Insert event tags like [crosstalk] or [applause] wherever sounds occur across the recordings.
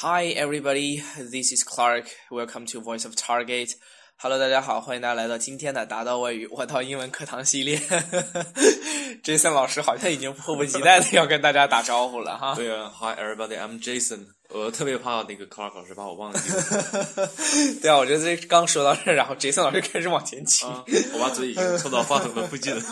Hi, everybody. This is Clark. Welcome to Voice of Target. Hello，大家好，欢迎大家来到今天的达到外语我到英文课堂系列。[laughs] Jason 老师好像已经迫不及待的要跟大家打招呼了哈。[laughs] 对啊，Hi everybody, I'm Jason。我特别怕那个 Clark 老师把我忘记了。[laughs] 对啊，我觉得这刚说到这儿，然后 Jason 老师开始往前倾，啊我把嘴已经凑到话筒的附近了。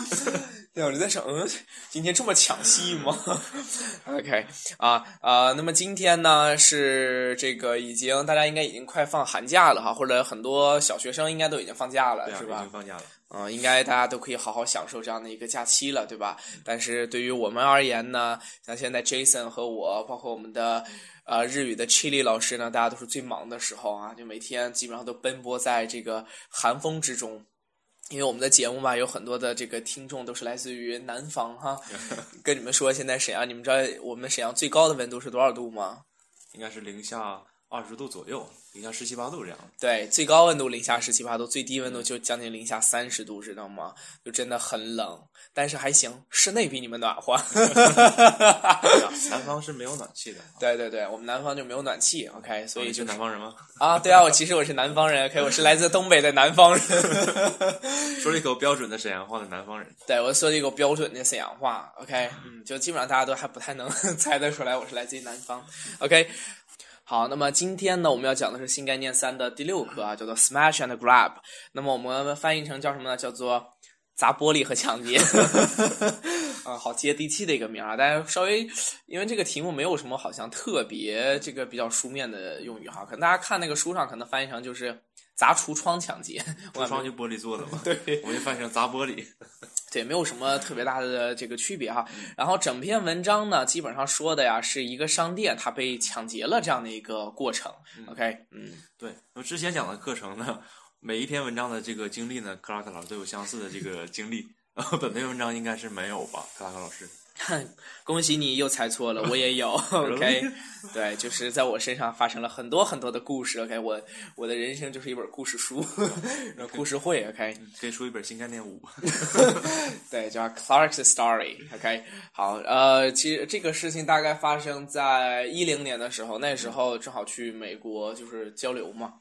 对，我就在想，嗯，[laughs] 今天这么抢戏吗？[laughs] OK 啊啊，那么今天呢是这个已经大家应该已经快放寒假了哈，或者很多小学生应该都已经放假了，是吧已经？放假了。嗯，应该大家都可以好好享受这样的一个假期了，对吧？但是对于我们而言呢，像现在 Jason 和我，包括我们的呃日语的 Chili 老师呢，大家都是最忙的时候啊，就每天基本上都奔波在这个寒风之中。因为我们的节目嘛，有很多的这个听众都是来自于南方哈。[laughs] 跟你们说，现在沈阳，你们知道我们沈阳最高的温度是多少度吗？应该是零下二十度左右，零下十七八度这样。对，最高温度零下十七八度，最低温度就将近零下三十度，知道吗？就真的很冷，但是还行，室内比你们暖和。[laughs] [laughs] 南方是没有暖气的。对对对，我们南方就没有暖气，OK，所以就是南方人吗？啊，对啊，我其实我是南方人，OK，我是来自东北的南方人，[laughs] 说了一口标准的沈阳话的南方人。对我说了一口标准的沈阳话，OK，嗯，就基本上大家都还不太能猜得出来我是来自于南方，OK。好，那么今天呢，我们要讲的是新概念三的第六课啊，叫做 Smash and Grab。那么我们翻译成叫什么呢？叫做砸玻璃和抢劫。啊，[laughs] 好接地气的一个名儿啊！大家稍微因为这个题目没有什么好像特别这个比较书面的用语哈，可能大家看那个书上可能翻译成就是砸橱窗抢劫。我橱窗就玻璃做的嘛。[laughs] 对我就翻译成砸玻璃。对，没有什么特别大的这个区别哈。然后整篇文章呢，基本上说的呀是一个商店它被抢劫了这样的一个过程。OK，嗯，对，我之前讲的课程呢，每一篇文章的这个经历呢，克拉克老师都有相似的这个经历。[laughs] 本篇文章应该是没有吧，克拉克老师？[laughs] 恭喜你又猜错了，[laughs] 我也有。[laughs] OK，对，就是在我身上发生了很多很多的故事。OK，我我的人生就是一本故事书，故事会。OK，可以出一本新概念五。对，叫 Clark's Story。OK，好，呃，其实这个事情大概发生在一零年的时候，那时候正好去美国就是交流嘛，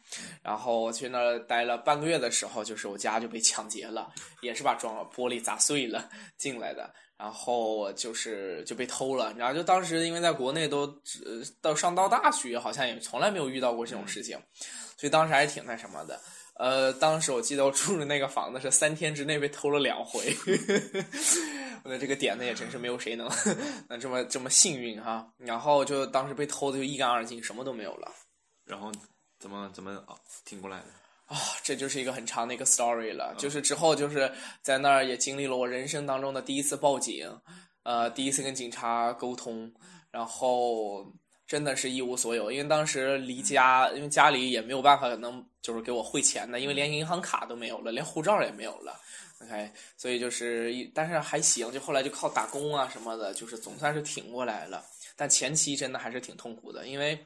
然后去那儿待了半个月的时候，就是我家就被抢劫了，也是把装玻璃砸碎了进来的。然后就是就被偷了，然后就当时因为在国内都呃到上到大学，好像也从来没有遇到过这种事情，所以当时还挺那什么的。呃，当时我记得我住的那个房子是三天之内被偷了两回，[laughs] 我的这个点子也真是没有谁能 [laughs] 能这么这么幸运哈。然后就当时被偷的就一干二净，什么都没有了。然后怎么怎么啊挺过来的？啊，这就是一个很长的一个 story 了。就是之后就是在那儿也经历了我人生当中的第一次报警，呃，第一次跟警察沟通，然后真的是一无所有，因为当时离家，因为家里也没有办法能就是给我汇钱的，因为连银行卡都没有了，连护照也没有了。OK，所以就是一，但是还行，就后来就靠打工啊什么的，就是总算是挺过来了。但前期真的还是挺痛苦的，因为。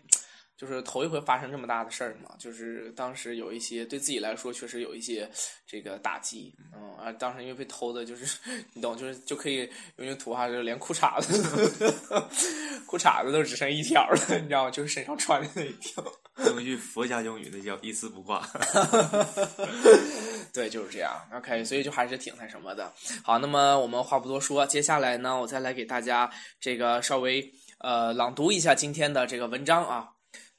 就是头一回发生这么大的事儿嘛，就是当时有一些对自己来说确实有一些这个打击，嗯啊，当时因为被偷的，就是 [laughs] 你懂，就是就可以用句土话，就连裤衩子，[laughs] 裤衩子都只剩一条了，[laughs] 你知道吗？就是身上穿的那一条。用一句佛家用语，那叫一丝不挂。对，就是这样。OK，所以就还是挺那什么的。好，那么我们话不多说，接下来呢，我再来给大家这个稍微呃朗读一下今天的这个文章啊。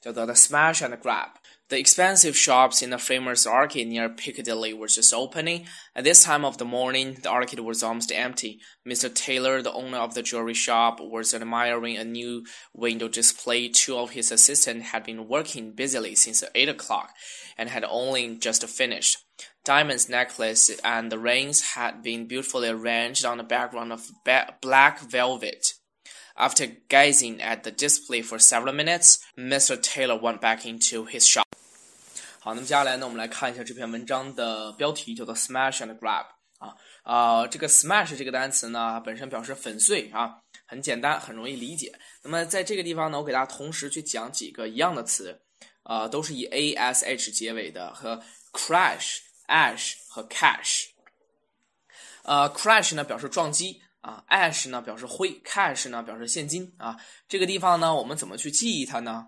叫做 The Smash and Grab. The expensive shops in the famous arcade near Piccadilly were just opening. At this time of the morning, the arcade was almost empty. Mr. Taylor, the owner of the jewelry shop, was admiring a new window display. Two of his assistants had been working busily since 8 o'clock and had only just finished. Diamond's necklace and the rings had been beautifully arranged on a background of black velvet. After gazing at the display for several minutes, Mr. Taylor went back into his shop. 好，那么接下来呢，我们来看一下这篇文章的标题，叫做 “Smash and Grab” 啊啊，这个 “smash” 这个单词呢，本身表示粉碎啊，很简单，很容易理解。那么在这个地方呢，我给大家同时去讲几个一样的词，啊，都是以 a s h 结尾的，和 crash、ash 和 cash。呃，crash 呢表示撞击。啊，ash 呢表示灰，cash 呢表示现金啊。这个地方呢，我们怎么去记忆它呢？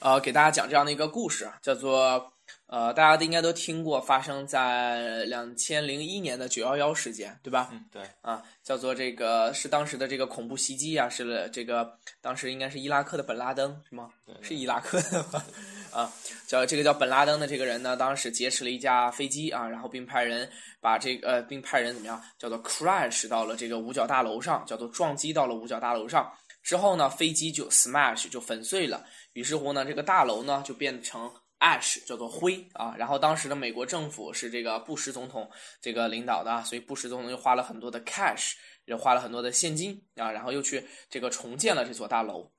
呃，给大家讲这样的一个故事，叫做呃，大家都应该都听过，发生在两千零一年的九幺幺事件，对吧？嗯，对，啊，叫做这个是当时的这个恐怖袭击啊，是这个当时应该是伊拉克的本拉登是吗？对是伊拉克的吗？啊，叫这个叫本拉登的这个人呢，当时劫持了一架飞机啊，然后并派人把这个呃，并派人怎么样，叫做 crash 到了这个五角大楼上，叫做撞击到了五角大楼上。之后呢，飞机就 smash 就粉碎了，于是乎呢，这个大楼呢就变成 ash 叫做灰啊。然后当时的美国政府是这个布什总统这个领导的，所以布什总统又花了很多的 cash，又花了很多的现金啊，然后又去这个重建了这座大楼。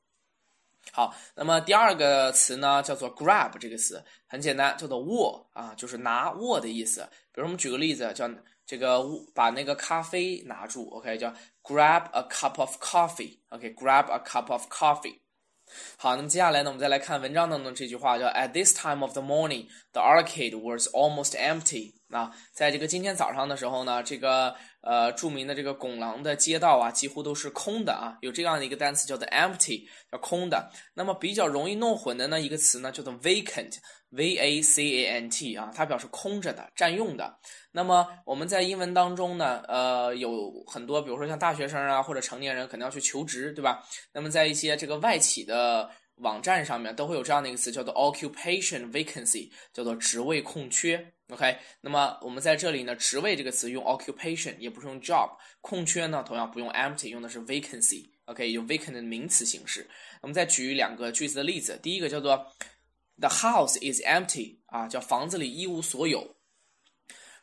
好，那么第二个词呢，叫做 grab 这个词很简单，叫做握啊，就是拿握的意思。比如我们举个例子，叫这个把那个咖啡拿住，OK，叫 grab a cup of coffee，OK，grab、a cup of coffee。好，那么接下来呢，我们再来看文章当中这句话，叫 At this time of the morning, the arcade was almost empty。啊，在这个今天早上的时候呢，这个呃著名的这个拱廊的街道啊，几乎都是空的啊。有这样的一个单词叫做 empty，叫空的。那么比较容易弄混的呢一个词呢，叫做 vacant，v a c a n t 啊，它表示空着的、占用的。那么我们在英文当中呢，呃，有很多，比如说像大学生啊或者成年人，可能要去求职，对吧？那么在一些这个外企的网站上面，都会有这样的一个词，叫做 occupation vacancy，叫做职位空缺。OK，那么我们在这里呢，职位这个词用 occupation，也不是用 job。空缺呢，同样不用 empty，用的是 vacancy。OK，用 vacant 的名词形式。我们再举两个句子的例子，第一个叫做 The house is empty，啊，叫房子里一无所有。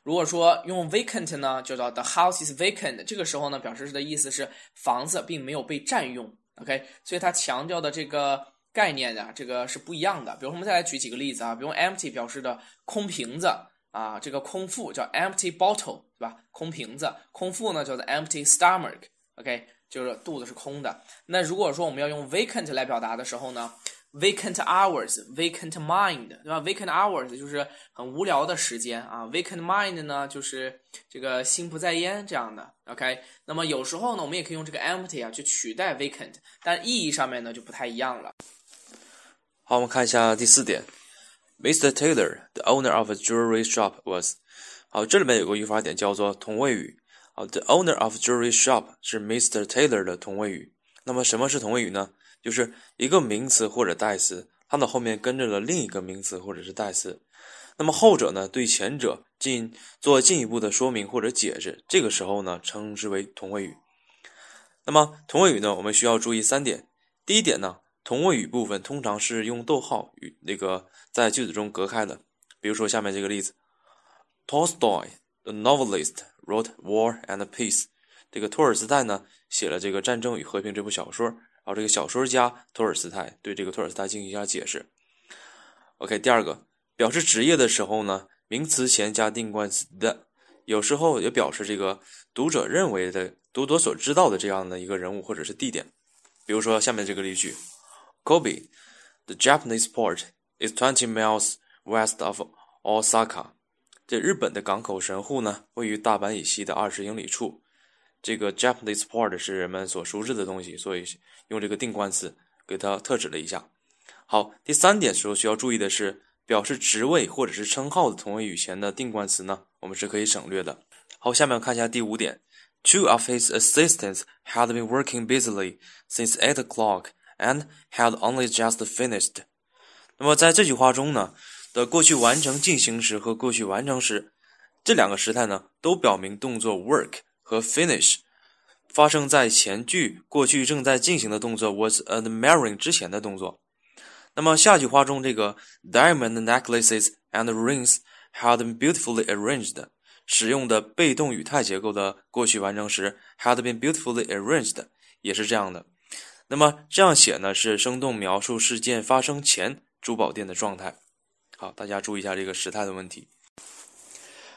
如果说用 vacant 呢，就叫 The house is vacant，这个时候呢，表示的意思是房子并没有被占用。OK，所以它强调的这个概念呀，这个是不一样的。比如我们再来举几个例子啊，比如 empty 表示的空瓶子。啊，这个空腹叫 empty bottle，对吧？空瓶子，空腹呢叫做 empty stomach，OK，就是肚子是空的。那如果说我们要用 vacant 来表达的时候呢，vacant hours，vacant mind，对吧？vacant hours 就是很无聊的时间啊，vacant mind 呢就是这个心不在焉这样的，OK。那么有时候呢，我们也可以用这个 empty 啊去取代 vacant，但意义上面呢就不太一样了。好，我们看一下第四点。Mr. Taylor, the owner of a jewelry shop, was 好，这里面有个语法点叫做同位语。好，the owner of jewelry shop 是 Mr. Taylor 的同位语。那么什么是同位语呢？就是一个名词或者代词，它的后面跟着了另一个名词或者是代词。那么后者呢，对前者进做进一步的说明或者解释，这个时候呢，称之为同位语。那么同位语呢，我们需要注意三点。第一点呢。同位语部分通常是用逗号与那个在句子中隔开的。比如说下面这个例子：Tolstoy, the novelist, wrote War and Peace。这个托尔斯泰呢写了这个《战争与和平》这部小说，然后这个小说家托尔斯泰对这个托尔斯泰进行一下解释。OK，第二个表示职业的时候呢，名词前加定冠词 the，有时候也表示这个读者认为的、读者所知道的这样的一个人物或者是地点。比如说下面这个例句。Kobe, the Japanese port, is twenty miles west of Osaka. 这日本的港口神户呢，位于大阪以西的二十英里处。这个 Japanese port 是人们所熟知的东西，所以用这个定冠词给它特指了一下。好，第三点时候需要注意的是，表示职位或者是称号的同位语前的定冠词呢，我们是可以省略的。好，下面看一下第五点。Two of his assistants had been working busily since eight o'clock. And had only just finished。那么在这句话中呢，的过去完成进行时和过去完成时这两个时态呢，都表明动作 work 和 finish 发生在前句过去正在进行的动作 was admiring 之前的动作。那么下句话中这个 diamond necklaces and rings had been beautifully arranged 使用的被动语态结构的过去完成时 had been beautifully arranged 也是这样的。那么这样写呢，是生动描述事件发生前珠宝店的状态。好，大家注意一下这个时态的问题。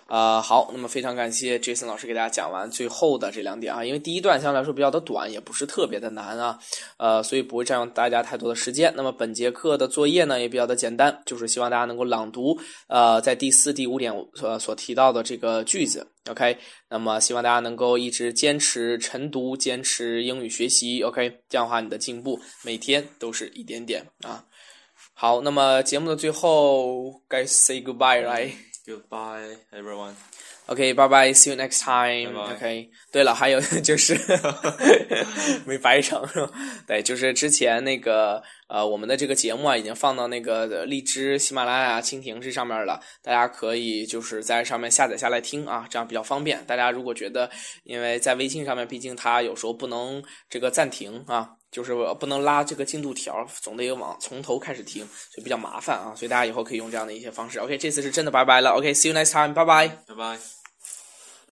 啊，好，那么非常感谢 Jason 老师给大家讲完最后的这两点啊，因为第一段相对来说比较的短，也不是特别的难啊，呃，所以不会占用大家太多的时间。那么本节课的作业呢也比较的简单，就是希望大家能够朗读呃在第四、第五点所所提到的这个句子。OK，那么希望大家能够一直坚持晨读，坚持英语学习。OK，这样的话你的进步每天都是一点点啊。好，那么节目的最后该 say goodbye right？Goodbye, everyone. OK，拜拜，see you next time OK，对了，还有 [laughs] 就是没白成是吧？对，就是之前那个呃，我们的这个节目啊，已经放到那个荔枝、喜马拉雅、蜻蜓这上面了，大家可以就是在上面下载下来听啊，这样比较方便。大家如果觉得，因为在微信上面，毕竟它有时候不能这个暂停啊。就是不能拉这个进度条，总得往从头开始听，就比较麻烦啊。所以大家以后可以用这样的一些方式。OK，这次是真的拜拜了。OK，see、you next time，拜拜。拜拜。